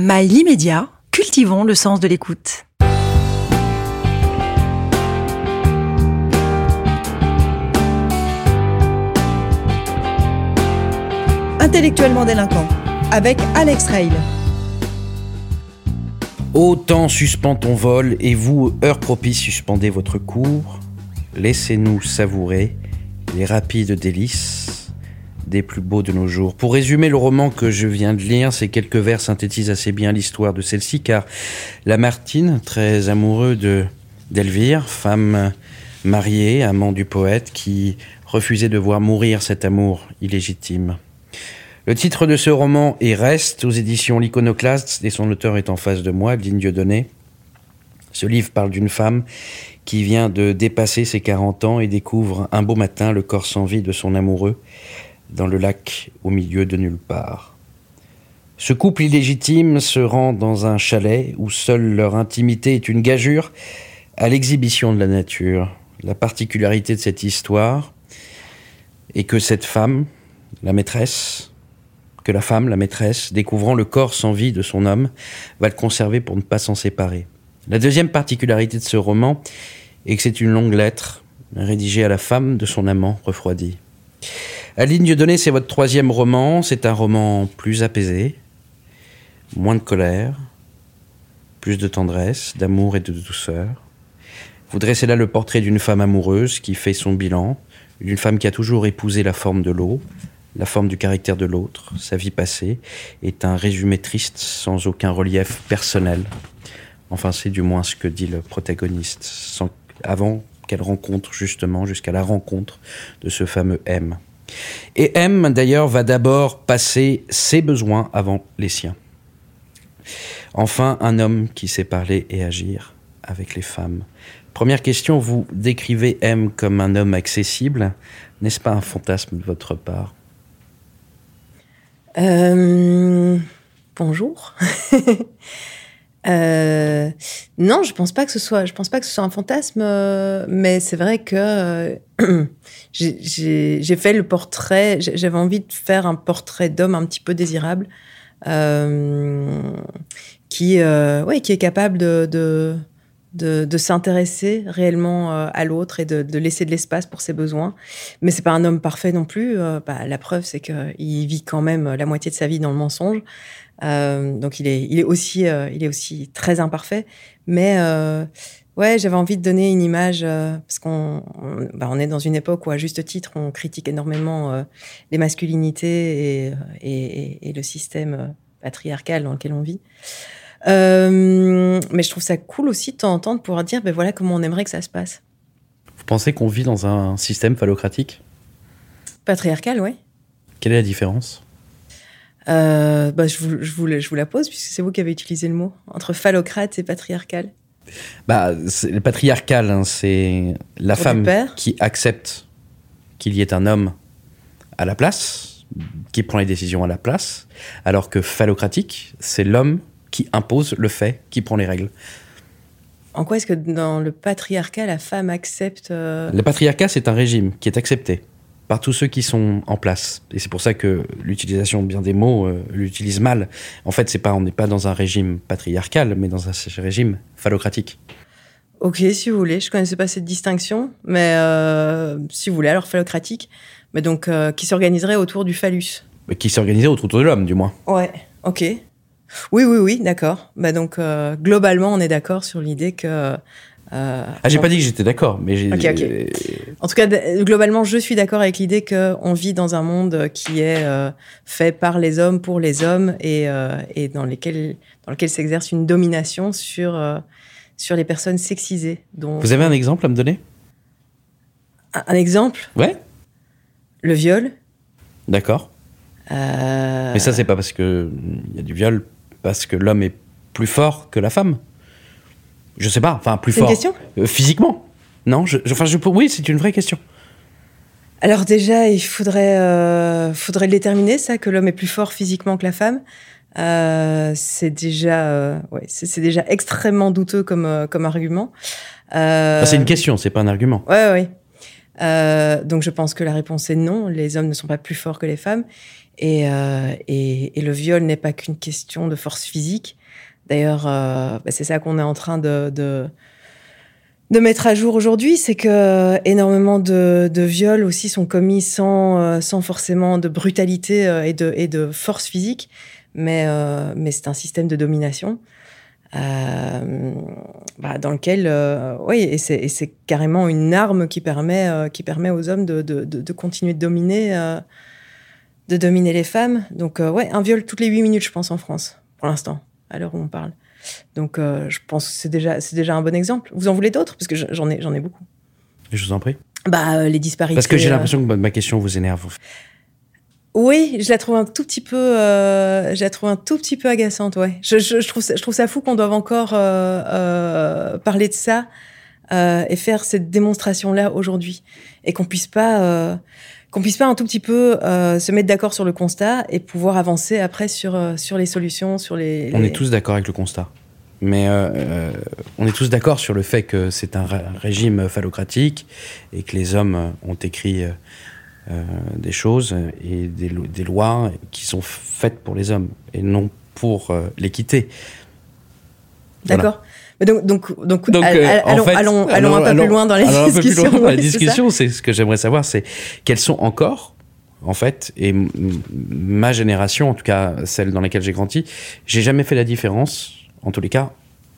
Mail immédiat, cultivons le sens de l'écoute. Intellectuellement délinquant, avec Alex Rail. Autant suspend ton vol, et vous, heure propice, suspendez votre cours. Laissez-nous savourer les rapides délices des plus beaux de nos jours. Pour résumer le roman que je viens de lire, ces quelques vers synthétisent assez bien l'histoire de celle-ci, car Lamartine, très amoureux de d'Elvire, femme mariée, amant du poète, qui refusait de voir mourir cet amour illégitime. Le titre de ce roman est Reste aux éditions L'Iconoclaste et son auteur est en face de moi, Digne Dieudonné. Ce livre parle d'une femme qui vient de dépasser ses 40 ans et découvre un beau matin le corps sans vie de son amoureux dans le lac au milieu de nulle part. Ce couple illégitime se rend dans un chalet où seule leur intimité est une gageure à l'exhibition de la nature. La particularité de cette histoire est que cette femme, la maîtresse, que la femme, la maîtresse, découvrant le corps sans vie de son homme, va le conserver pour ne pas s'en séparer. La deuxième particularité de ce roman est que c'est une longue lettre rédigée à la femme de son amant refroidi. À ligne donnée, c'est votre troisième roman. C'est un roman plus apaisé, moins de colère, plus de tendresse, d'amour et de douceur. Vous dressez là le portrait d'une femme amoureuse qui fait son bilan, d'une femme qui a toujours épousé la forme de l'eau, la forme du caractère de l'autre. Sa vie passée est un résumé triste sans aucun relief personnel. Enfin, c'est du moins ce que dit le protagoniste, avant qu'elle rencontre justement, jusqu'à la rencontre de ce fameux M. Et M, d'ailleurs, va d'abord passer ses besoins avant les siens. Enfin, un homme qui sait parler et agir avec les femmes. Première question, vous décrivez M comme un homme accessible. N'est-ce pas un fantasme de votre part? Euh, Bonjour. euh, non, je pense pas que ce soit. Je pense pas que ce soit un fantasme, euh, mais c'est vrai que euh, j'ai fait le portrait. J'avais envie de faire un portrait d'homme un petit peu désirable, qui, qui est capable de de, de s'intéresser réellement euh, à l'autre et de, de, laisser de l'espace pour ses besoins. Mais c'est pas un homme parfait non plus. Euh, bah, la preuve, c'est qu'il vit quand même la moitié de sa vie dans le mensonge. Euh, donc il est, il est aussi, euh, il est aussi très imparfait. Mais euh, ouais, j'avais envie de donner une image parce qu'on, on, bah, on, est dans une époque où, à juste titre, on critique énormément les masculinités et, et, et, le système patriarcal dans lequel on vit. Euh, mais je trouve ça cool aussi de temps en temps de pouvoir dire, ben voilà comment on aimerait que ça se passe. Vous pensez qu'on vit dans un système phallocratique? Patriarcal, oui. Quelle est la différence? Euh, bah, je, vous, je, vous, je vous la pose, puisque c'est vous qui avez utilisé le mot, entre phallocrate et patriarcal. Bah, le patriarcal, hein, c'est la Pour femme qui accepte qu'il y ait un homme à la place, qui prend les décisions à la place, alors que phallocratique, c'est l'homme qui impose le fait, qui prend les règles. En quoi est-ce que dans le patriarcat, la femme accepte euh... Le patriarcat, c'est un régime qui est accepté par tous ceux qui sont en place. Et c'est pour ça que l'utilisation bien des mots euh, l'utilise mal. En fait, c'est pas, on n'est pas dans un régime patriarcal, mais dans un régime phallocratique. Ok, si vous voulez. Je connaissais pas cette distinction, mais euh, si vous voulez, alors phallocratique. Mais donc, euh, qui s'organiserait autour du phallus. Mais qui s'organiserait autour de l'homme, du moins. Ouais, ok. Oui, oui, oui, d'accord. Bah donc, euh, globalement, on est d'accord sur l'idée que. Euh, ah, j'ai pas dit que j'étais d'accord, mais j'ai. Okay, okay. En tout cas, globalement, je suis d'accord avec l'idée qu'on vit dans un monde qui est euh, fait par les hommes pour les hommes et, et dans, lesquels, dans lequel s'exerce une domination sur, sur les personnes sexisées. Dont... Vous avez un exemple à me donner? Un, un exemple? Ouais. Le viol? D'accord. Euh, Mais ça, c'est pas parce qu'il y a du viol parce que l'homme est plus fort que la femme Je sais pas, enfin plus fort. C'est une question euh, Physiquement Non je, Enfin, je, oui, c'est une vraie question. Alors déjà, il faudrait, euh, faudrait le déterminer, ça, que l'homme est plus fort physiquement que la femme. Euh, c'est déjà, euh, ouais, c'est déjà extrêmement douteux comme, comme argument. C'est une question, c'est pas un argument. Ouais, ouais. Donc je pense que la réponse est non. Les hommes ne sont pas plus forts que les femmes. Et, euh, et, et le viol n'est pas qu'une question de force physique. D'ailleurs, euh, bah, c'est ça qu'on est en train de, de, de mettre à jour aujourd'hui, c'est que énormément de, de, viols aussi sont commis sans, euh, sans forcément de brutalité euh, et de, et de force physique, mais, euh, mais c'est un système de domination. Euh, bah, dans lequel, oui, et c'est carrément une arme qui permet, qui permet aux hommes de, de, continuer de dominer, de dominer les femmes. Donc, euh, ouais, un viol toutes les 8 minutes, je pense, en France, pour l'instant, à l'heure où on parle. Donc, euh, je pense que c'est déjà, c'est déjà un bon exemple. Vous en voulez d'autres? Parce que j'en ai, j'en ai beaucoup. Je vous en prie. Bah, les disparités. Parce que j'ai l'impression que ma question vous énerve. Oui, je la trouve un tout petit peu, euh, je la trouve un tout petit peu agaçante, ouais. Je, je, je trouve, ça, je trouve ça fou qu'on doive encore euh, euh, parler de ça euh, et faire cette démonstration-là aujourd'hui, et qu'on puisse pas, euh, qu'on puisse pas un tout petit peu euh, se mettre d'accord sur le constat et pouvoir avancer après sur sur les solutions, sur les. On les... est tous d'accord avec le constat. Mais euh, on est tous d'accord sur le fait que c'est un régime phallocratique et que les hommes ont écrit euh, des choses et des, des, lois qui sont faites pour les hommes et non pour euh, l'équité. D'accord. Voilà. Donc, donc, donc, donc euh, allons, fait, allons, allons, un peu plus loin dans les discussions. Un peu plus loin dans les discussions, c'est ce que j'aimerais savoir, c'est quelles sont encore, en fait, et ma génération, en tout cas celle dans laquelle j'ai grandi, j'ai jamais fait la différence, en tous les cas,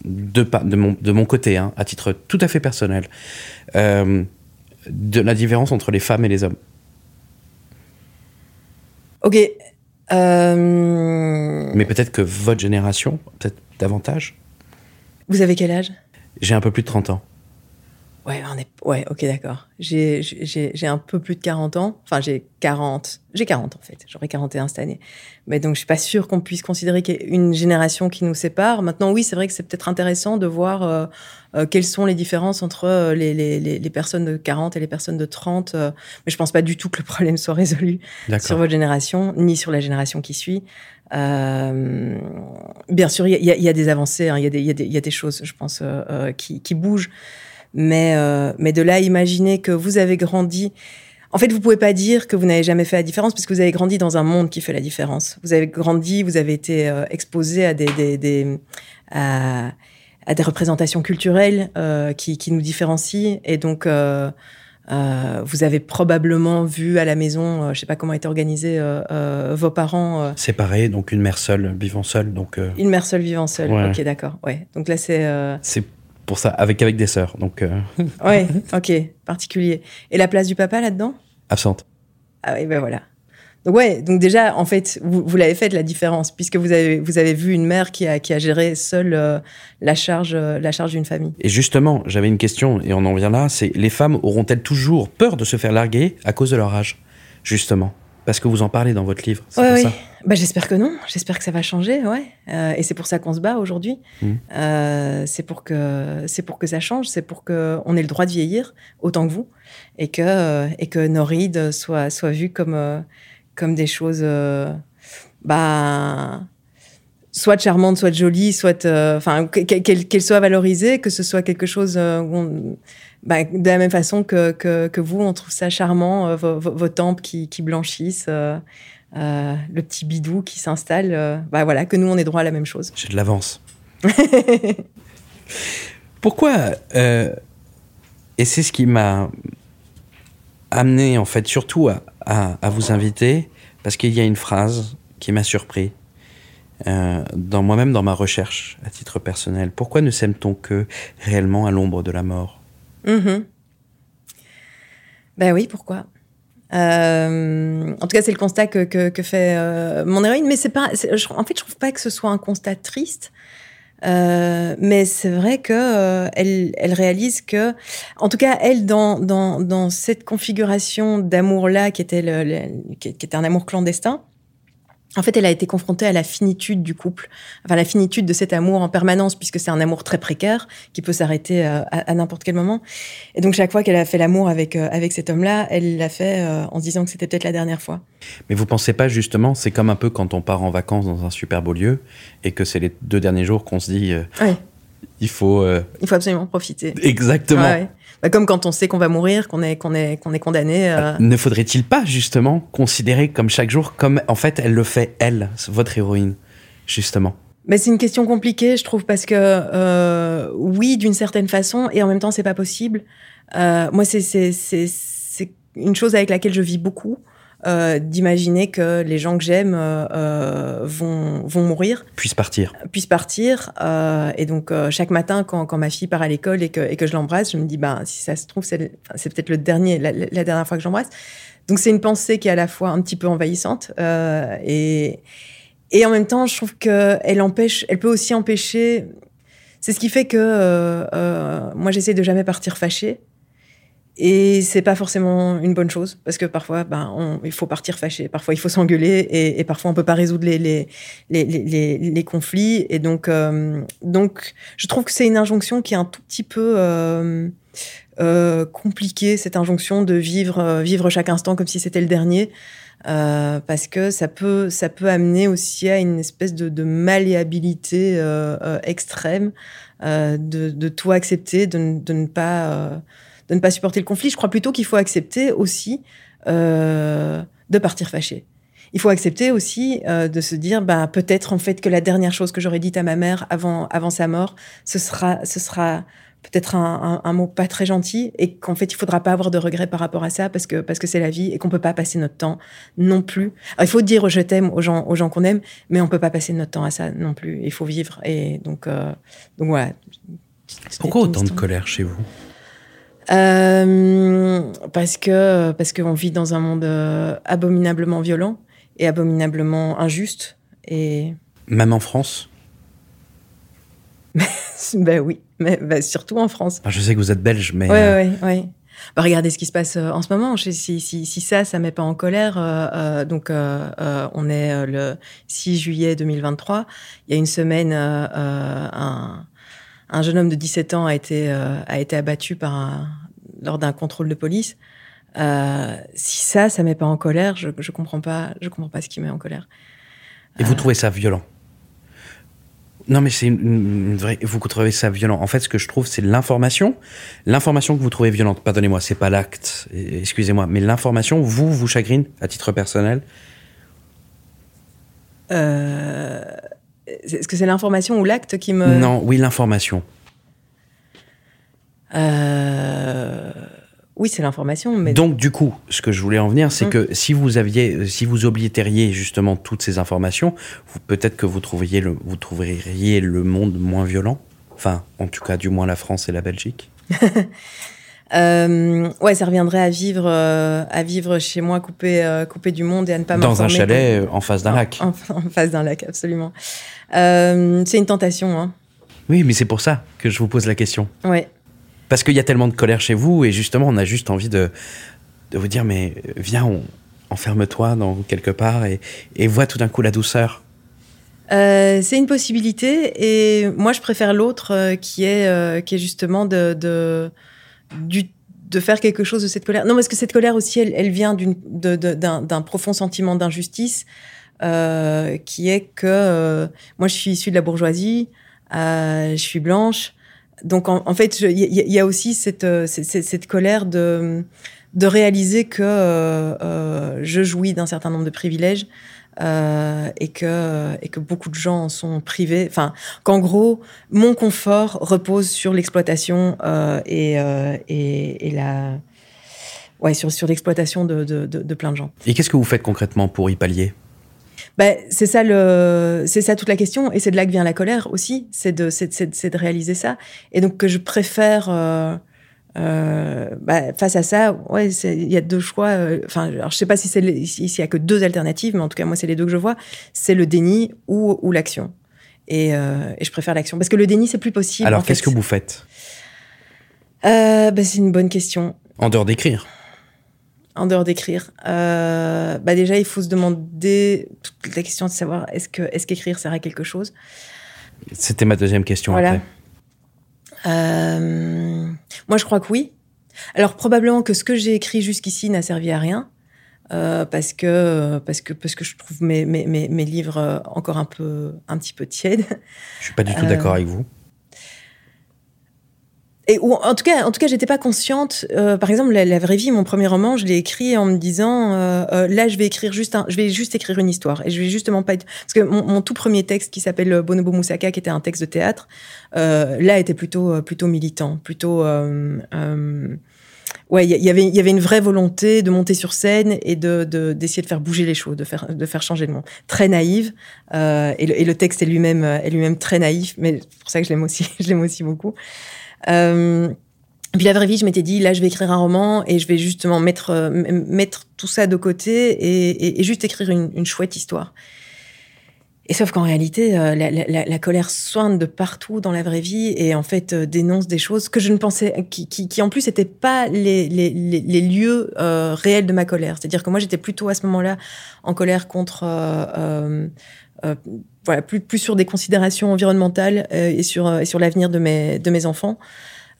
de, de, mon, de mon côté, hein, à titre tout à fait personnel, euh, de la différence entre les femmes et les hommes. Ok. Euh... Mais peut-être que votre génération, peut-être davantage? Vous avez quel âge? J'ai un peu plus de 30 ans. Ouais, on est... ouais ok, d'accord. J'ai un peu plus de 40 ans. Enfin, j'ai 40. J'ai 40 en fait. J'aurai 41 cette année. Mais donc, je suis pas sûre qu'on puisse considérer qu'il y ait une génération qui nous sépare. Maintenant, oui, c'est vrai que c'est peut-être intéressant de voir euh, euh, quelles sont les différences entre euh, les, les, les, personnes de 40 et les personnes de 30. Euh, mais je pense pas du tout que le problème soit résolu sur votre génération, ni sur la génération qui suit. Bien sûr, il y, y, y, a des avancées, hein, il y, y, y, a des choses, je pense, qui, qui, bougent. Mais, euh, mais de là, imaginer que vous avez grandi. En fait, vous pouvez pas dire que vous n'avez jamais fait la différence parce que vous avez grandi dans un monde qui fait la différence. Vous avez grandi, vous avez été euh, exposé à des, des, des à, à, des représentations culturelles euh, qui, qui, nous différencient et donc. Euh, vous avez probablement vu à la maison, euh, je sais pas comment étaient organisés euh, vos parents. Séparés, donc une mère seule vivant seule, donc. Une mère seule vivant seule. Ouais. Ok, d'accord. Ouais. Donc là, c'est. C'est pour ça, avec avec des sœurs, donc. ouais. Ok. Particulier. Et la place du papa là-dedans? Absente. Ah oui, ben voilà. Donc ouais, donc déjà, en fait, vous, vous l'avez fait la différence, puisque vous avez, vous avez vu une mère qui a, qui a géré seule euh, la charge, euh, la charge d'une famille. Et justement, j'avais une question, et on en vient là, c'est les femmes auront-elles toujours peur de se faire larguer à cause de leur âge? Justement. Parce que vous en parlez dans votre livre. C'est ouais, oui. ça bah, J'espère que non. J'espère que ça va changer. Ouais. Euh, et c'est pour ça qu'on se bat aujourd'hui. Mmh. Euh, c'est pour, que, pour que ça change. C'est pour qu'on ait le droit de vieillir autant que vous. Et que, et que nos rides soient, soient vues comme, euh, comme des choses. bah soit charmantes, soit jolies, soit enfin euh, qu'elles qu soient valorisées, que ce soit quelque chose où on, bah, de la même façon que, que, que, vous, on trouve ça charmant, euh, vos, vos, tempes qui, qui blanchissent, euh, euh, le petit bidou qui s'installe. bah voilà, que nous, on est droit à la même chose. J'ai de l'avance. Pourquoi Et c'est ce qui m'a amené, en fait, surtout à, à, à vous inviter, parce qu'il y a une phrase qui m'a surpris. Dans moi-même, dans ma recherche, à titre personnel, pourquoi ne s'aime-t-on que réellement à l'ombre de la mort? Mmh. Ben oui, pourquoi? Euh, En tout cas, c'est le constat que, que, que fait euh, mon héroïne, mais c'est pas. En fait, je trouve pas que ce soit un constat triste. Euh, mais c'est vrai que euh, elle, elle réalise que, en tout cas, elle dans dans, dans cette configuration d'amour là, qui était le, le, qui était un amour clandestin, en fait, elle a été confrontée à la finitude du couple, enfin la finitude de cet amour en permanence, puisque c'est un amour très précaire qui peut s'arrêter à, à, à n'importe quel moment. Et donc chaque fois qu'elle a fait l'amour avec euh, avec cet homme-là, elle l'a fait euh, en se disant que c'était peut-être la dernière fois. Mais vous pensez pas justement, c'est comme un peu quand on part en vacances dans un super beau lieu et que c'est les deux derniers jours qu'on se dit, euh. Il faut. euh, Il faut absolument profiter. Exactement. Ouais, ouais. Bah, comme quand on sait qu'on va mourir, qu'on est, qu'on est, qu'on est condamné. euh, Ne faudrait-il pas justement considérer comme chaque jour comme en fait elle le fait elle, votre héroïne, justement? Mais c'est une question compliquée, je trouve, parce que euh, oui, d'une certaine façon, et en même temps, c'est pas possible. Euh, moi, c'est c'est c'est c'est une chose avec laquelle je vis beaucoup, euh, d'imaginer que les gens que j'aime euh, euh, vont vont mourir, Puisse partir. puissent partir, euh, et donc euh, chaque matin, quand quand ma fille part à l'école et que et que je l'embrasse, je me dis, ben si ça se trouve, c'est c'est peut-être le dernier, la, la dernière fois que j'embrasse. Donc c'est une pensée qui est à la fois un petit peu envahissante euh, et et en même temps, je trouve que elle empêche, elle peut aussi empêcher. C'est ce qui fait que euh, euh, moi j'essaie de jamais partir fâchée. Et c'est pas forcément une bonne chose parce que parfois, ben, il faut partir fâché, parfois il faut s'engueuler et, parfois on peut pas résoudre les les les, les, conflits. Et donc euh, donc je trouve que c'est une injonction qui est un tout petit peu euh, euh, compliquée cette injonction de vivre vivre chaque instant comme si c'était le dernier. Parce que ça peut, ça peut amener aussi à une espèce de, malléabilité extrême, de, tout accepter, de, ne- pas, de ne pas supporter le conflit. Je crois plutôt qu'il faut accepter aussi euh, de partir fâché. Il faut accepter aussi euh, de se dire, bah, peut-être en fait que la dernière chose que j'aurais dite à ma mère avant, avant sa mort, ce sera, ce sera peut-être un, un- un mot pas très gentil et qu'en fait il faudra pas avoir de regrets par rapport à ça parce que parce que c'est la vie et qu'on peut pas passer notre temps non plus. Alors, il faut dire je t'aime aux gens aux gens qu'on aime, mais on peut pas passer notre temps à ça non plus. Il faut vivre et donc euh, donc voilà. Pourquoi autant de colère chez vous? Euh, parce que parce qu'on vit dans un monde euh, abominablement violent et abominablement injuste et Même en France? Ben oui, mais ben, surtout en France. Enfin, Je sais que vous êtes belge, mais Ouais, euh, ouais, ouais. Bah, regardez ce qui se passe en ce moment. Si, si, si ça, ça met pas en colère, donc on est le 6 juillet 2023. Il y a une semaine, un, un jeune homme de 17 ans a été, euh, a été abattu par un- lors d'un contrôle de police. Euh, si ça, ça met pas en colère, je, je comprends pas, je comprends pas ce qui met en colère. et vous trouvez ça violent? Non, mais c'est une, une vraie. Vous trouvez ça violent. En fait, ce que je trouve, c'est l'information. L'information que vous trouvez violente, pardonnez-moi, c'est pas l'acte, excusez-moi, mais l'information, vous, vous chagrine à titre personnel? Euh, Est-ce que c'est l'information ou l'acte qui me Non, oui, l'information. Euh, Oui, c'est l'information, mais Donc, du coup, ce que je voulais en venir, c'est Mm. que si vous aviez, si vous obliteriez justement toutes ces informations, peut-être que vous trouveriez le, vous trouveriez le monde moins violent. Enfin, en tout cas, du moins la France et la Belgique. Euh, ouais, ça reviendrait à vivre, euh, à vivre chez moi, coupé, euh, coupé du monde et à ne pas Dans un chalet en face d'un lac. En, en face d'un lac, absolument. C'est une tentation, hein. Oui, mais c'est pour ça que je vous pose la question. Ouais. Parce qu'il y a tellement de colère chez vous et justement, on a juste envie de, de vous dire, mais viens, on, enferme-toi dans quelque part et, et vois tout d'un coup la douceur. Euh, c'est une possibilité et moi je préfère l'autre euh, qui est euh, qui est justement de de, du- de faire quelque chose de cette colère. Non parce que cette colère aussi elle, elle vient d'un profond sentiment d'injustice euh, qui est que euh, moi je suis issue de la bourgeoisie, euh, je suis blanche, donc en, en fait il y, a- aussi cette euh, cette, cette- cette colère de de réaliser que euh, euh, je jouis d'un certain nombre de privilèges euh, et que et que beaucoup de gens en sont privés. Enfin, qu'en gros, mon confort repose sur l'exploitation euh, et, euh, et et la ouais sur sur l'exploitation de, de de de plein de gens. Et qu'est-ce que vous faites concrètement pour y pallier? Ben, c'est ça le, c'est ça toute la question, et c'est de là que vient la colère aussi, c'est de, c'est, c'est- c'est de réaliser ça, et donc que je préfère, euh, euh, bah, face à ça, ouais, il y a deux choix. euh, Enfin, alors je sais pas si c'est s'il y a que deux alternatives, mais en tout cas moi c'est les deux que je vois, c'est le déni ou, ou l'action, et, euh, et je préfère l'action parce que le déni c'est plus possible. Alors, qu'est-ce que vous faites? Euh, ben, c'est une bonne question. En dehors d'écrire En dehors d'écrire, euh, bah déjà il faut se demander toute la question de savoir est-ce que est-ce qu'écrire sert à quelque chose? C'était ma deuxième question Voilà. après. Euh, moi, je crois que oui. Alors probablement que ce que j'ai écrit jusqu'ici n'a servi à rien. euh, parce que parce que parce que je trouve mes, mes, mes, livres euh, encore un peu un petit peu tièdes. Je suis pas du tout Euh, d'accord avec vous. Et ou, en tout cas, en tout cas, j'étais pas consciente. Euh, par exemple, la, vraie vie, mon premier roman, je l'ai écrit en me disant, euh, euh, là, je vais écrire juste, un, je vais juste écrire une histoire, et je vais justement pas parce que mon, tout premier texte qui s'appelle Bonobo Moussaka, qui était un texte de théâtre, là, était plutôt, plutôt militant, plutôt. Ouais, il y, avait il y avait une vraie volonté de monter sur scène et de d'essayer de, faire bouger les choses, de faire de faire changer le monde. Très naïve et le, et, le, texte est lui-même est lui-même très naïf, mais c'est pour ça que je l'aime aussi je l'aime aussi beaucoup. Euh, puis la vraie vie, je m'étais dit, là, je vais écrire un roman et je vais justement mettre, euh, mettre tout ça de côté et, et, juste écrire une, une, chouette histoire. Et sauf qu'en réalité, euh, la, la, la, colère soigne de partout dans la vraie vie et en fait dénonce des choses que je ne pensais, qui, qui, qui en plus n'étaient pas les, les, les, lieux réels de ma colère. C'est-à-dire que moi, j'étais plutôt à ce moment-là en colère contre voilà, plus, plus sur des considérations environnementales euh, et sur, euh, sur l'avenir de mes, de mes enfants.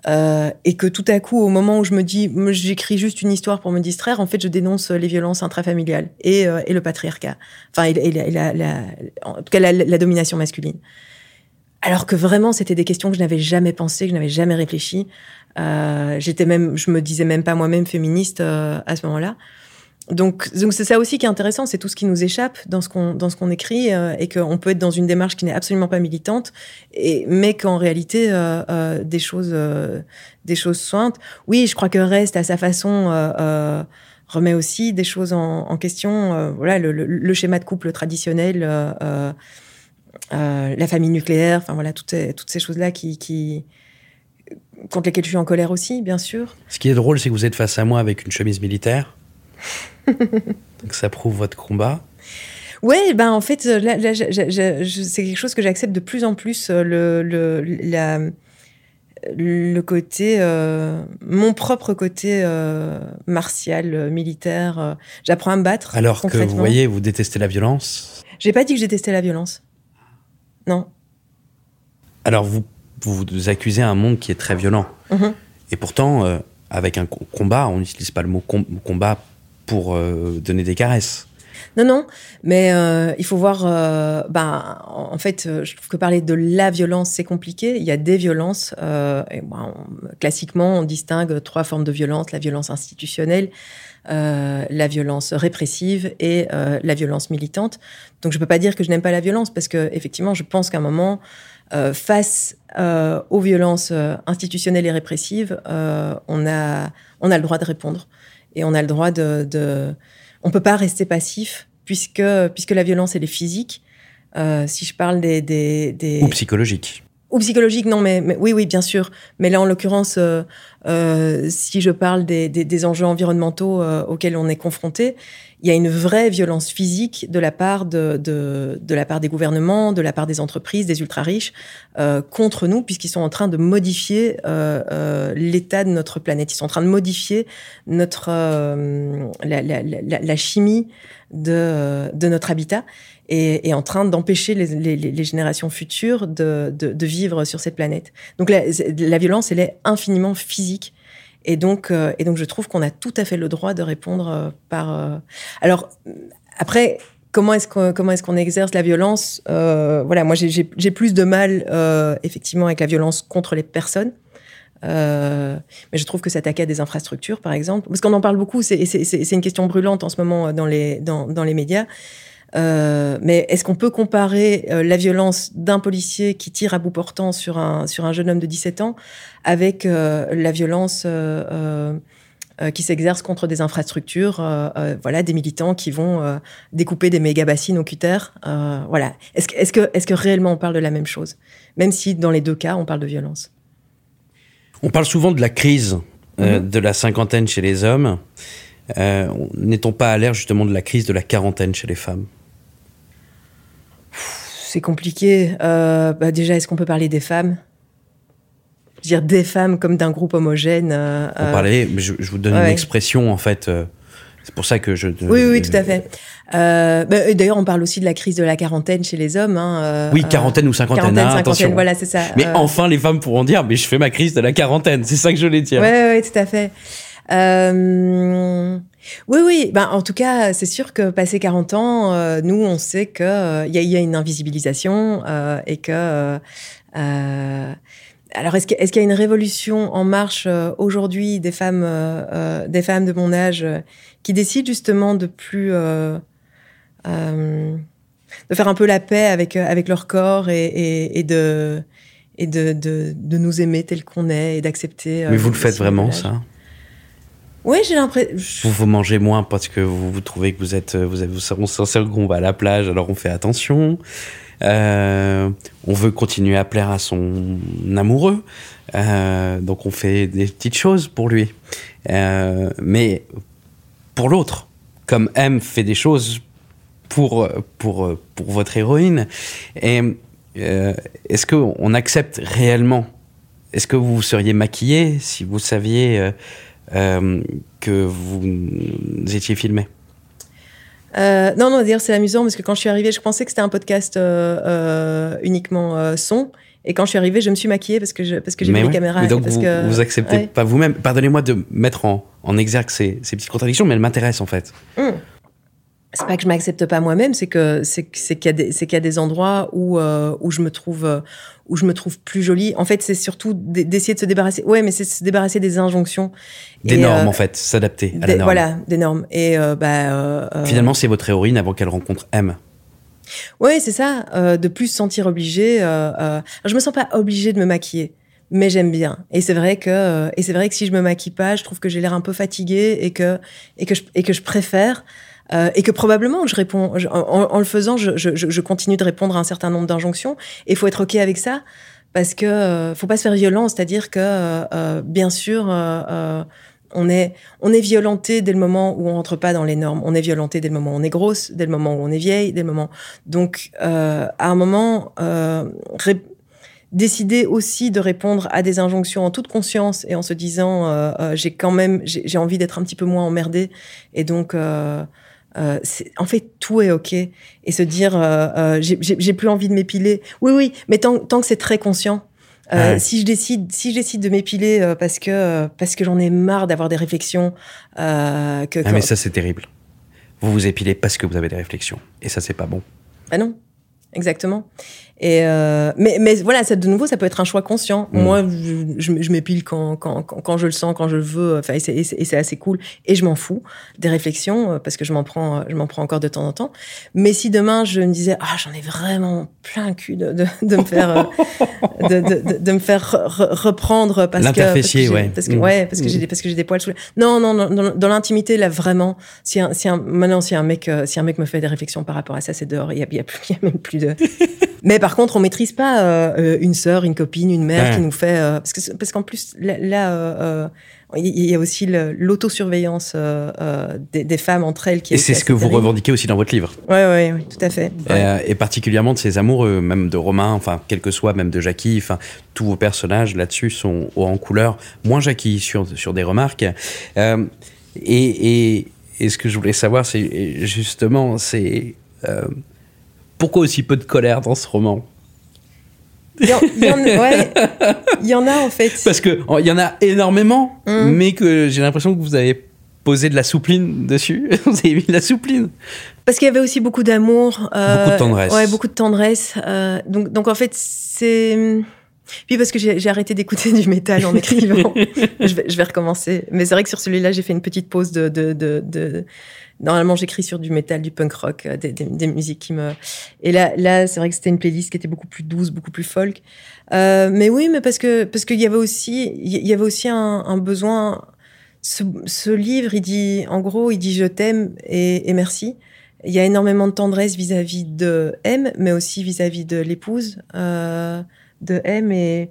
Euh, et que tout à coup, au moment où je me dis, j'écris juste une histoire pour me distraire, en fait, je dénonce les violences intrafamiliales et, et le patriarcat. Enfin, et, la, la, en tout cas, la, la, domination masculine. Alors que vraiment, c'était des questions que je n'avais jamais pensées, que je n'avais jamais réfléchi. Euh, J'étais même, je me disais même pas moi-même féministe à ce moment-là. Donc, c'est ça aussi qui est intéressant, c'est tout ce qui nous échappe dans ce qu'on écrit euh, et qu'on peut être dans une démarche qui n'est absolument pas militante, mais qu'en réalité euh, euh, des choses des choses sointes. Oui, je crois que reste à sa façon remet aussi des choses en, question. voilà, le, schéma de couple traditionnel, la famille nucléaire, enfin voilà toutes ces, toutes ces choses là qui, qui contre lesquelles je suis en colère aussi, bien sûr. Ce qui est drôle, c'est que vous êtes face à moi avec une chemise militaire. Donc ça prouve votre combat. Ouais, ben en fait, là, c'est quelque chose que j'accepte de plus en plus euh, le, le, la, le côté, euh, mon propre côté euh, martial, militaire. J'apprends à me battre. Alors que vous voyez, vous détestez la violence. J'ai pas dit que je détestais la violence. Non. Alors vous, vous accusez un monde qui est très violent. Mm-hmm. Et pourtant, avec un combat, on n'utilise pas le mot combat pour euh, donner des caresses. Non, non, mais euh, il faut voir. Euh, bah, en fait, je trouve que parler de la violence, c'est compliqué. Il y a des violences. et, classiquement, on distingue trois formes de violence la violence institutionnelle, la violence répressive et la violence militante. Donc, je ne peux pas dire que je n'aime pas la violence parce que, effectivement, je pense qu'à un moment, face aux violences institutionnelles et répressives, on a on a le droit de répondre et on a le droit de, de... on peut pas rester passif puisque puisque la violence elle est physique. Euh, si je parle des, des, des... ou psychologique. Ou psychologique, non, mais, mais, oui, oui, bien sûr. Mais là, en l'occurrence, euh, euh, si je parle des, des, des enjeux environnementaux euh, auxquels on est confronté, il y a une vraie violence physique de la part de, de, de la part des gouvernements, de la part des entreprises, des ultra riches euh, contre nous, puisqu'ils sont en train de modifier euh, euh, l'état de notre planète. Ils sont en train de modifier notre la, la, la, la, chimie de, de notre habitat et, et en train d'empêcher les, les, les, générations futures de, de, de, vivre sur cette planète. Donc la, la violence, elle est infiniment physique. Et donc, euh, et donc, je trouve qu'on a tout à fait le droit de répondre euh, par. Euh, alors, après, comment est-ce qu'on comment est-ce qu'on exerce la violence Voilà, moi, j'ai plus de mal effectivement avec la violence contre les personnes. mais je trouve que s'attaquer à des infrastructures, par exemple, parce qu'on en parle beaucoup, c'est une question brûlante en ce moment dans les, dans, dans les médias. Euh, mais est-ce qu'on peut comparer euh, la violence d'un policier qui tire à bout portant sur un, sur un jeune homme de 17 ans avec euh, la violence qui s'exerce contre des infrastructures, voilà, des militants qui vont découper des méga bassines au cutter, voilà. Est-ce que, est-ce que, est-ce que réellement on parle de la même chose, même si dans les deux cas on parle de violence? On parle souvent de la crise mm-hmm. de la cinquantaine chez les hommes. N'est-on pas à l'ère justement de la crise de la quarantaine chez les femmes c'est compliqué. Euh, bah déjà, est-ce qu'on peut parler des femmes? Dire des femmes comme d'un groupe homogène. Euh, On parlait, je, je, vous donne une expression en fait. Euh, c'est pour ça que je. Oui, oui, tout à fait. Euh, bah, D'ailleurs, on parle aussi de la crise de la quarantaine chez les hommes. Hein, euh, oui, quarantaine ou cinquantaine. Quarantaine, hein, cinquantaine, attention. voilà, c'est ça. Mais enfin, les femmes pourront dire, mais je fais ma crise de la quarantaine. C'est ça que je voulais dire. Oui, oui, tout à fait. Euh, oui, oui. Ben, en tout cas, c'est sûr que passé 40 ans, euh, nous, on sait qu'il euh, y, a, y, a une invisibilisation euh, et que alors, est-ce qu'il y, a une révolution en marche aujourd'hui des femmes, des femmes de mon âge qui décident justement de plus de faire un peu la paix avec avec leur corps et, de et de, de, nous aimer tel qu'on est et d'accepter. Mais vous le faites vraiment ça? Oui, j'ai l'impression. Vous vous mangez moins parce que vous, vous trouvez que vous êtes, vous êtes, on qu'on va à la plage, alors on fait attention. Euh, on veut continuer à plaire à son amoureux, euh, donc on fait des petites choses pour lui. Euh, mais pour l'autre, comme M fait des choses pour pour pour votre héroïne, est-ce que on accepte réellement? Est-ce que vous seriez maquillé si vous saviez euh, que vous étiez filmé euh, non, non, dire c'est amusant parce que quand je suis arrivée, je pensais que c'était un podcast euh, uniquement son. Et quand je suis arrivée, je me suis maquillée parce que parce que j'ai mis les caméras. Mais donc parce vous, que, vous acceptez pas vous-même. Pardonnez-moi de mettre en, en exergue ces, ces, petites contradictions, mais elles m'intéressent en fait. Hum c'est pas que je m'accepte pas moi-même, c'est que c'est qu'il y a des c'est qu'il y a des endroits où euh, où je me trouve où je me trouve plus jolie. En fait, c'est surtout d'essayer de se débarrasser. Ouais, mais c'est se débarrasser des injonctions. Des normes euh, en fait, s'adapter à la norme. Voilà, des normes. Et euh, bah finalement, c'est votre héroïne avant qu'elle rencontre M. Oui, c'est ça. de plus se sentir obligée. je me sens pas obligée de me maquiller mais j'aime bien. Et c'est vrai que et c'est vrai que si je me maquille pas, je trouve que j'ai l'air un peu fatiguée et que et que je, et que je préfère euh, et que probablement je réponds en, le faisant, je, je, je, continue de répondre à un certain nombre d'injonctions. Et faut être ok avec ça parce que euh, faut pas se faire violence, c'est-à-dire que euh, bien sûr. on est, on est violenté dès le moment où on rentre pas dans les normes. On est violenté dès le moment où on est grosse, dès le moment où on est vieille, dès le moment. Donc, à un moment, décider aussi de répondre à des injonctions en toute conscience et en se disant j'ai quand même j'ai envie d'être un petit peu moins emmerdée et donc euh, en fait, tout est ok. Et se dire, euh, euh j'ai plus envie de m'épiler. Oui, oui, mais tant, tant que c'est très conscient. Si je décide, si je décide de m'épiler parce que parce que j'en ai marre d'avoir des réflexions, que, ah, mais ça c'est terrible. Vous vous épilez parce que vous avez des réflexions, et ça c'est pas bon. Ah non, exactement. Et euh, mais, mais voilà, ça, de nouveau, ça peut être un choix conscient. Mm. Moi, je, je, m'épile quand, quand, quand, je le sens, quand je le veux. Enfin, et c'est assez cool. Et je m'en fous des réflexions euh, parce que je m'en prends, je m'en prends encore de temps en temps. Mais si demain je me disais, ah, j'en ai vraiment plein le cul de, de, de me faire, euh, de, de, de, me faire reprendre parce que, parce que ouais. Parce que, mm. ouais, parce que j'ai mm. des, parce que j'ai des poils sous. Non, non, non, dans, l'intimité, là, vraiment, si un, si un, maintenant, si un mec, si un mec me fait des réflexions par rapport à ça, c'est dehors. Il y a, y a, plus, y a même plus de. Mais par contre, on maîtrise pas euh, euh, une sœur, une copine, une mère qui nous fait euh, parce que parce qu'en plus là, il y a aussi l'autosurveillance des, des, femmes entre elles qui. Et c'est ce que vous revendiquez aussi dans votre livre. Oui, ouais, ouais, tout à fait. Et, particulièrement de ces amoureux, même de Romain, enfin quel que soit, même de Jackie, enfin tous vos personnages là-dessus sont en couleur. Moins Jackie sur sur des remarques. et, et, et ce que je voulais savoir, c'est justement, c'est pourquoi aussi peu de colère dans ce roman il y, en, a en fait. Parce que il y en a énormément, hum. mais que j'ai l'impression que vous avez posé de la soupline dessus. vous avez mis de la soupline. Parce qu'il y avait aussi beaucoup d'amour. Euh, beaucoup de tendresse. Ouais, beaucoup de tendresse. Euh, donc, donc en fait, c'est. Puis parce que j'ai arrêté d'écouter du métal en écrivant. je, vais, je, vais, recommencer. Mais c'est vrai que sur celui-là, j'ai fait une petite pause de, de, de, de Normalement, j'écris sur du métal, du punk rock, euh, des, des, des, musiques qui me. Et là, là, c'est vrai que c'était une playlist qui était beaucoup plus douce, beaucoup plus folk. Euh, mais oui, mais parce que parce qu'il y avait aussi il y avait aussi un, un besoin. Ce, ce, livre, il dit, en gros, il dit je t'aime et, et, merci. Il y a énormément de tendresse vis-à-vis de M, mais aussi vis-à-vis de l'épouse euh, de M et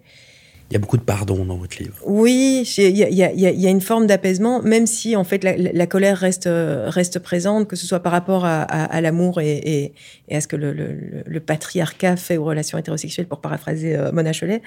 il y a beaucoup de pardon dans votre livre. Oui, il y a, une forme d'apaisement, même si en fait la, colère reste reste présente, que ce soit par rapport à, l'amour et, à ce que le, le, patriarcat fait aux relations hétérosexuelles, pour paraphraser euh, Mona Cholet,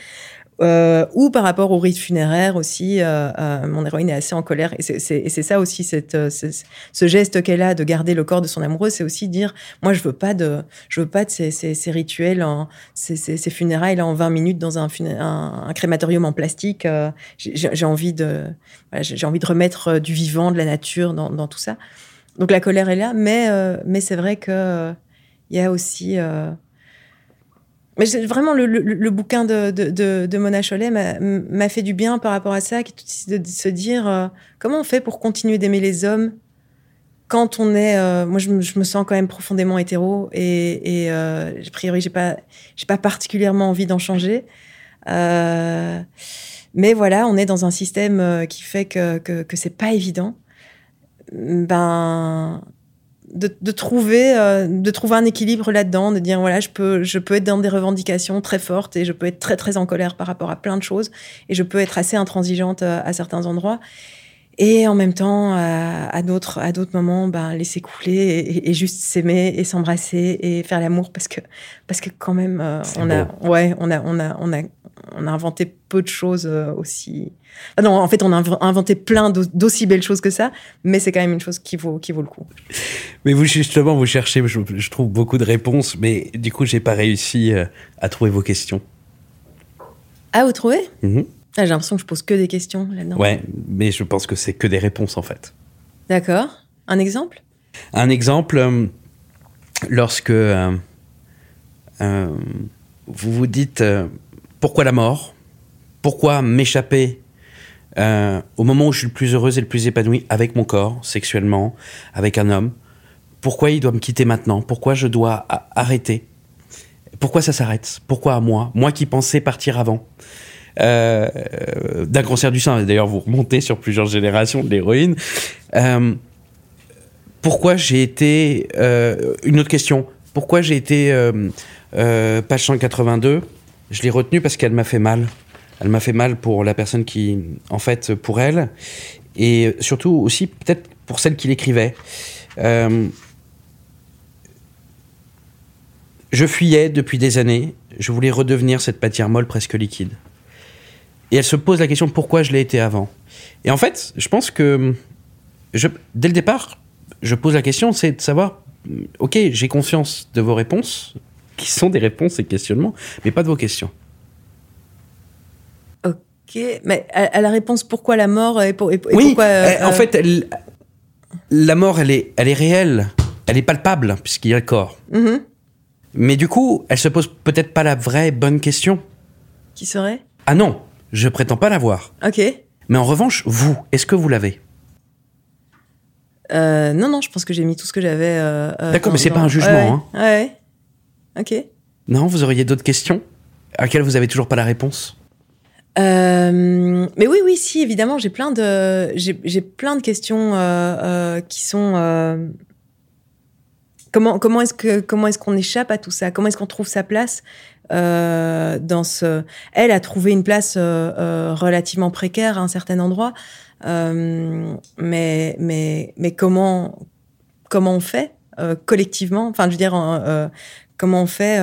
euh, ou par rapport au rite funéraire aussi, euh, euh, mon héroïne est assez en colère. Et c'est ça aussi, cette, euh, ce geste qu'elle a de garder le corps de son amoureux, c'est aussi dire, moi je veux pas de, je veux pas de ces, ces, ces rituels, en, ces, ces, funérailles là en 20 minutes dans un, un, crématorium en plastique. Euh, j'ai envie de, voilà, j'ai envie de remettre du vivant, de la nature dans, dans tout ça. Donc la colère est là, mais mais c'est vrai que il y a aussi Mais vraiment, le, le- bouquin de, de, de, Mona Chollet m'a- fait du bien par rapport à ça, qui de, se dire euh, comment on fait pour continuer d'aimer les hommes quand on est. euh, moi, je me, je me sens quand même profondément hétéro et, et euh, a priori, j'ai pas, pas particulièrement envie d'en changer. Mais voilà, on est dans un système qui fait que, que, que c'est pas évident. Ben, de, de trouver euh, de trouver un équilibre là-dedans de dire voilà je peux je peux être dans des revendications très fortes et je peux être très très en colère par rapport à plein de choses et je peux être assez intransigeante euh, à certains endroits et en même temps à, à d'autres à d'autres moments ben laisser couler et, et juste s'aimer et s'embrasser et faire l'amour parce que parce que quand même euh, on a ouais on a on a on a on a inventé peu de choses euh, aussi ah non en fait on a inv- inventé plein d'au- d'aussi belles choses que ça mais c'est quand même une chose qui vaut qui vaut le coup Mais vous, justement, vous cherchez, je, je trouve, beaucoup de réponses, mais du coup, j'ai pas réussi euh, à trouver vos questions. ah vous trouvez? Mhm. Ah, j'ai l'impression que je pose que des questions là-dedans. Ouais, mais je pense que c'est que des réponses, en fait. D'accord. Un exemple? Un exemple, euh, lorsque euh, euh, vous vous dites pourquoi la mort? Pourquoi m'échapper au moment où je suis le plus heureuse et le plus épanouie avec mon corps, sexuellement, avec un homme? Pourquoi il doit me quitter maintenant? Pourquoi je dois arrêter? Pourquoi ça s'arrête? Pourquoi à moi? Moi qui pensais partir avant? Euh, d'un cancer du sein. D'ailleurs, vous remontez sur plusieurs générations de l'héroïne. Euh, pourquoi j'ai été euh, une autre question. Pourquoi j'ai été page 182 je l'ai retenue parce qu'elle m'a fait mal. Elle m'a fait mal pour la personne qui en fait pour elle. Et surtout aussi peut-être pour celle qui l'écrivait. Je fuyais depuis des années. Je voulais redevenir cette matière molle presque liquide et elle se pose la question pourquoi je l'ai été avant? Et en fait je pense que je, dès le départ, je pose la question, c'est de savoir, mm, ok, j'ai conscience de vos réponses, qui sont des réponses et questionnements, mais pas de vos questions. Ok. Mais à, à la réponse pourquoi la mort et, pour, et, et oui, pourquoi. euh, euh, en euh, fait, elle- la mort, elle est, elle est réelle, elle est palpable, puisqu'il y a le corps. mhm. Mais du coup, elle se pose peut-être pas la vraie bonne question. Qui serait? Ah non, je prétends pas l'avoir. Ok. Mais en revanche, vous, est-ce que vous l'avez? Euh, non, non, je pense que j'ai mis tout ce que j'avais. euh, euh, D'accord, mais c'est pas un jugement, Ouais, ouais. Ok. Non, vous auriez d'autres questions? À laquelle vous avez toujours pas la réponse? Euh, mais oui, oui, si, évidemment, j'ai plein de, j'ai j'ai plein de questions euh, euh, qui sont. Comment comment est-ce que comment est-ce qu'on échappe à tout ça? Comment est-ce qu'on trouve sa place euh, dans ce Elle a trouvé une place euh, euh, relativement précaire à un certain endroit, euh, mais mais mais comment comment on fait euh, collectivement? Enfin, je veux dire. euh, comment on fait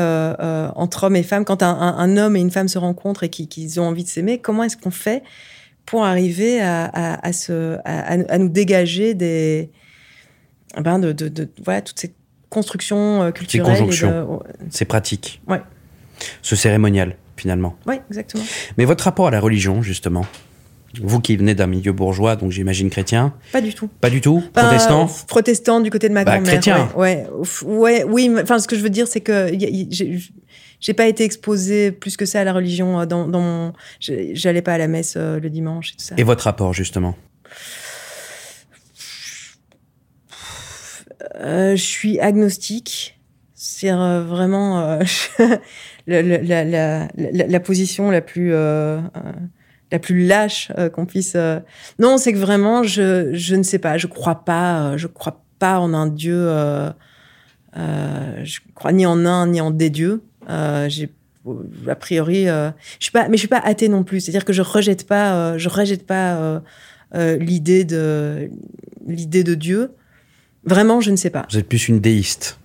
entre hommes et femmes? Quand un, un- un homme et une femme se rencontrent et qui- qu'ils ont envie de s'aimer Comment est-ce qu'on fait pour arriver à, à, à se, à, à nous dégager des, ben de, de, de- voilà, toutes ces constructions euh, culturelles et conjonctions. de- C'est pratique. Ouais. Ce cérémonial, finalement. Ouais, exactement. Mais votre rapport à la religion, justement Vous qui venez d'un milieu bourgeois, donc j'imagine chrétien, Pas du tout. pas du tout Protestant euh, Protestant du côté de ma Bah, grand-mère. chrétien. Ouais, ouais, ouais, oui. Enfin, ce que je veux dire, c'est que j'ai- pas été exposée plus que ça à la religion euh, dans, dans mon. J'allais pas à la messe euh, le dimanche et tout ça. Et votre rapport, justement? Euh, je suis agnostique. C'est euh, vraiment euh, la, position la plus, la plus lâche qu'on puisse. Non, c'est que vraiment, je, je ne sais pas. Je crois pas. je crois pas en un dieu. Je crois ni en un ni en des dieux. A priori, je suis pas, mais je suis pas athée non plus. C'est-à-dire que je rejette pas, je rejette pas l'idée de l'idée de Dieu. Vraiment, je ne sais pas. Vous êtes plus une déiste.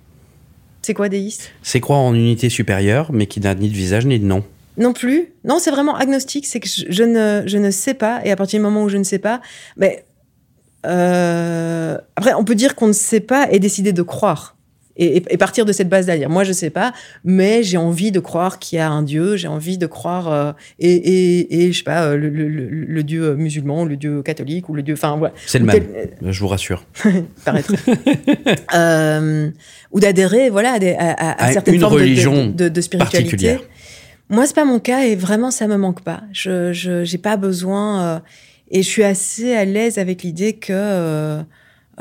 C'est quoi déiste? C'est croire en unité supérieure, mais qui n'a ni de visage ni de nom. Non plus. Non, c'est vraiment agnostique. C'est que je, je ne, je ne sais pas. Et à partir du moment où je ne sais pas, mais euh, après, on peut dire qu'on ne sait pas et décider de croire. Et, et partir de cette base là moi je sais pas mais j'ai envie de croire qu'il y a un dieu j'ai envie de croire euh, et, et, et je sais pas euh, le, le, le, dieu musulman le dieu catholique ou le dieu enfin voilà. C'est le même je vous rassure. Paraître. Euh, ou d'adhérer voilà à, des, à, à, à certaines une formes religion de, de, de, spiritualité. particulière. moi c'est pas mon cas et vraiment ça me manque pas. Je je j'ai pas besoin euh, et je suis assez à l'aise avec l'idée que euh,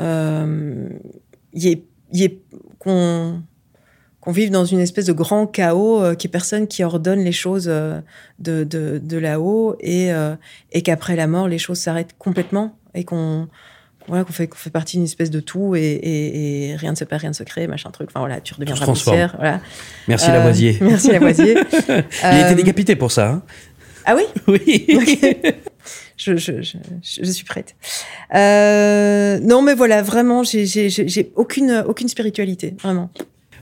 euh, y ait, y ait qu'on qu'on vive dans une espèce de grand chaos, euh, qu'il n'y ait personne qui ordonne les choses euh, de, de, de là-haut et, euh, et qu'après la mort, les choses s'arrêtent complètement et qu'on voilà, qu'on fait, qu'on fait partie d'une espèce de tout et, et, et, rien ne se perd, rien ne se crée, machin truc. Enfin voilà, tu redeviendras poussière. Voilà. Merci Lavoisier. Merci Lavoisier. Il a été décapité pour ça. Hein ah oui? Oui. Okay. Je, je, je, je, suis prête. Euh, non, mais voilà, vraiment, j'ai aucune, aucune spiritualité, vraiment.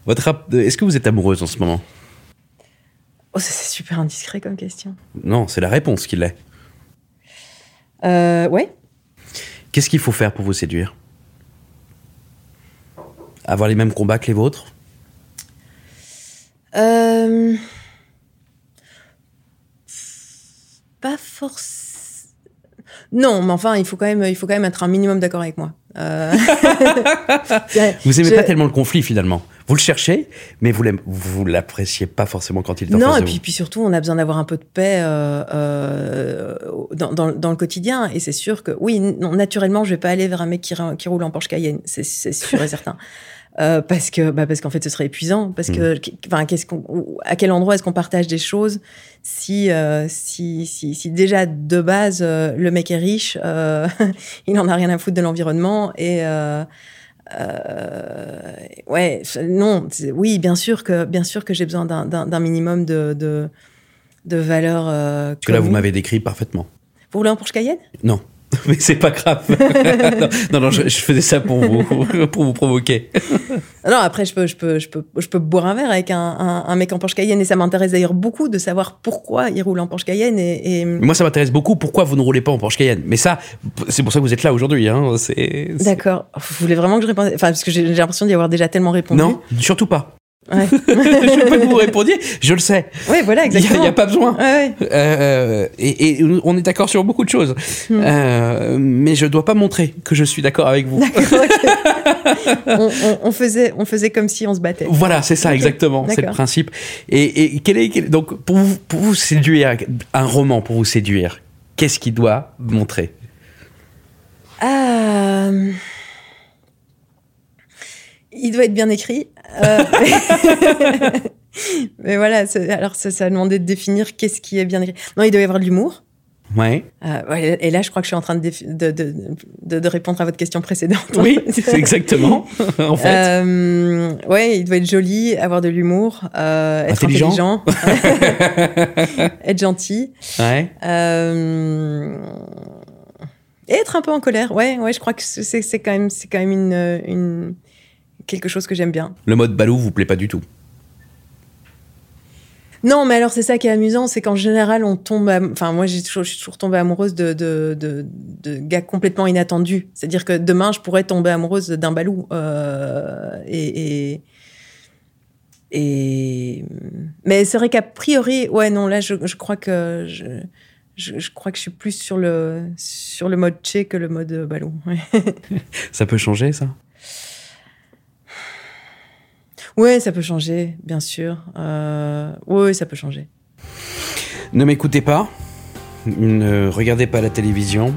Votre Est-ce que vous êtes amoureuse en ce moment? Oh, c'est super indiscret comme question. Non, c'est la réponse qui l'est. Euh, ouais. Qu'est-ce qu'il faut faire pour vous séduire? Avoir les mêmes combats que les vôtres? Euh... Pas forcément. Non, mais enfin, il faut quand même, il faut quand même être un minimum d'accord avec moi. Euh... vous aimez je... pas tellement le conflit finalement. Vous le cherchez, mais vous vous l'appréciez pas forcément quand il est en non, et puis, surtout, on a besoin d'avoir un peu de paix euh, euh, dans, dans, dans, le quotidien. Et c'est sûr que, oui, non, naturellement, je vais pas aller vers un mec qui, qui roule en Porsche Cayenne, c'est sûr et certain. Euh, parce que bah parce qu'en fait ce serait épuisant. Parce que enfin qu'est-ce qu'on à quel endroit est-ce qu'on partage des choses si, euh, si si si déjà de base euh, le mec est riche il en a rien à foutre de l'environnement et ouais non oui bien sûr que bien sûr que j'ai besoin d'un minimum de de, de valeurs parce que là vous m'avez décrit parfaitement. Vous roulez en Porsche Cayenne non mais c'est pas grave. non, non, je, je, faisais ça pour vous, pour vous provoquer. non, après, je peux, je peux, je peux, je peux boire un verre avec un, un, un mec en Porsche Cayenne et ça m'intéresse d'ailleurs beaucoup de savoir pourquoi il roule en Porsche Cayenne. Et, et... Moi, ça m'intéresse beaucoup pourquoi vous ne roulez pas en Porsche Cayenne. Mais ça, c'est pour ça que vous êtes là aujourd'hui. Hein. D'accord. Vous voulez vraiment que je réponde? Enfin, parce que j'ai l'impression d'y avoir déjà tellement répondu. Non, surtout pas. Ouais. je peux que vous répondiez, je le sais. Oui, voilà, exactement. Il n'y a, a, pas besoin. Ouais, ouais. Euh, et, et, on est d'accord sur beaucoup de choses. Hmm. Euh, mais je ne dois pas montrer que je suis d'accord avec vous. Okay. on, on, on, faisait, on faisait comme si on se battait. Voilà, c'est ça, okay. exactement. C'est le principe. Et, et quel est, quel, donc, pour vous, pour vous séduire, un roman pour vous séduire, qu'est-ce qu'il doit montrer? Euh... Il doit être bien écrit. Euh... mais voilà, alors ça, ça a demandé de définir qu'est-ce qui est bien écrit. Non, il doit y avoir de l'humour. Ouais. Euh, ouais. Et là, je crois que je suis en train de, de, de, répondre à votre question précédente. Oui, c'est exactement. en fait. Euh, ouais, il doit être joli, avoir de l'humour, euh, être intelligent, intelligent être gentil. Ouais. Et être un peu en colère. Ouais, ouais, je crois que c'est quand même, c'est quand même une, une quelque chose que j'aime bien. Le mode balou vous plaît pas du tout non, mais alors c'est ça qui est amusant, c'est qu'en général on tombe, enfin moi j'ai toujours, je suis toujours tombée amoureuse de, de, de, de gars complètement inattendus. C'est-à-dire que demain je pourrais tomber amoureuse d'un balou euh, et, et, et mais c'est vrai qu'a priori, ouais non là je, je crois que je, je, je, crois que je suis plus sur le sur le mode tché que le mode balou. Ouais. ça peut changer ça? Oui, ça peut changer, bien sûr. Euh, oui, ça peut changer. Ne m'écoutez pas, ne regardez pas la télévision,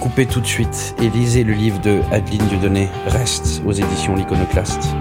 coupez tout de suite et lisez le livre de Adeline Dieudonné, Reste, aux éditions L'Iconoclaste.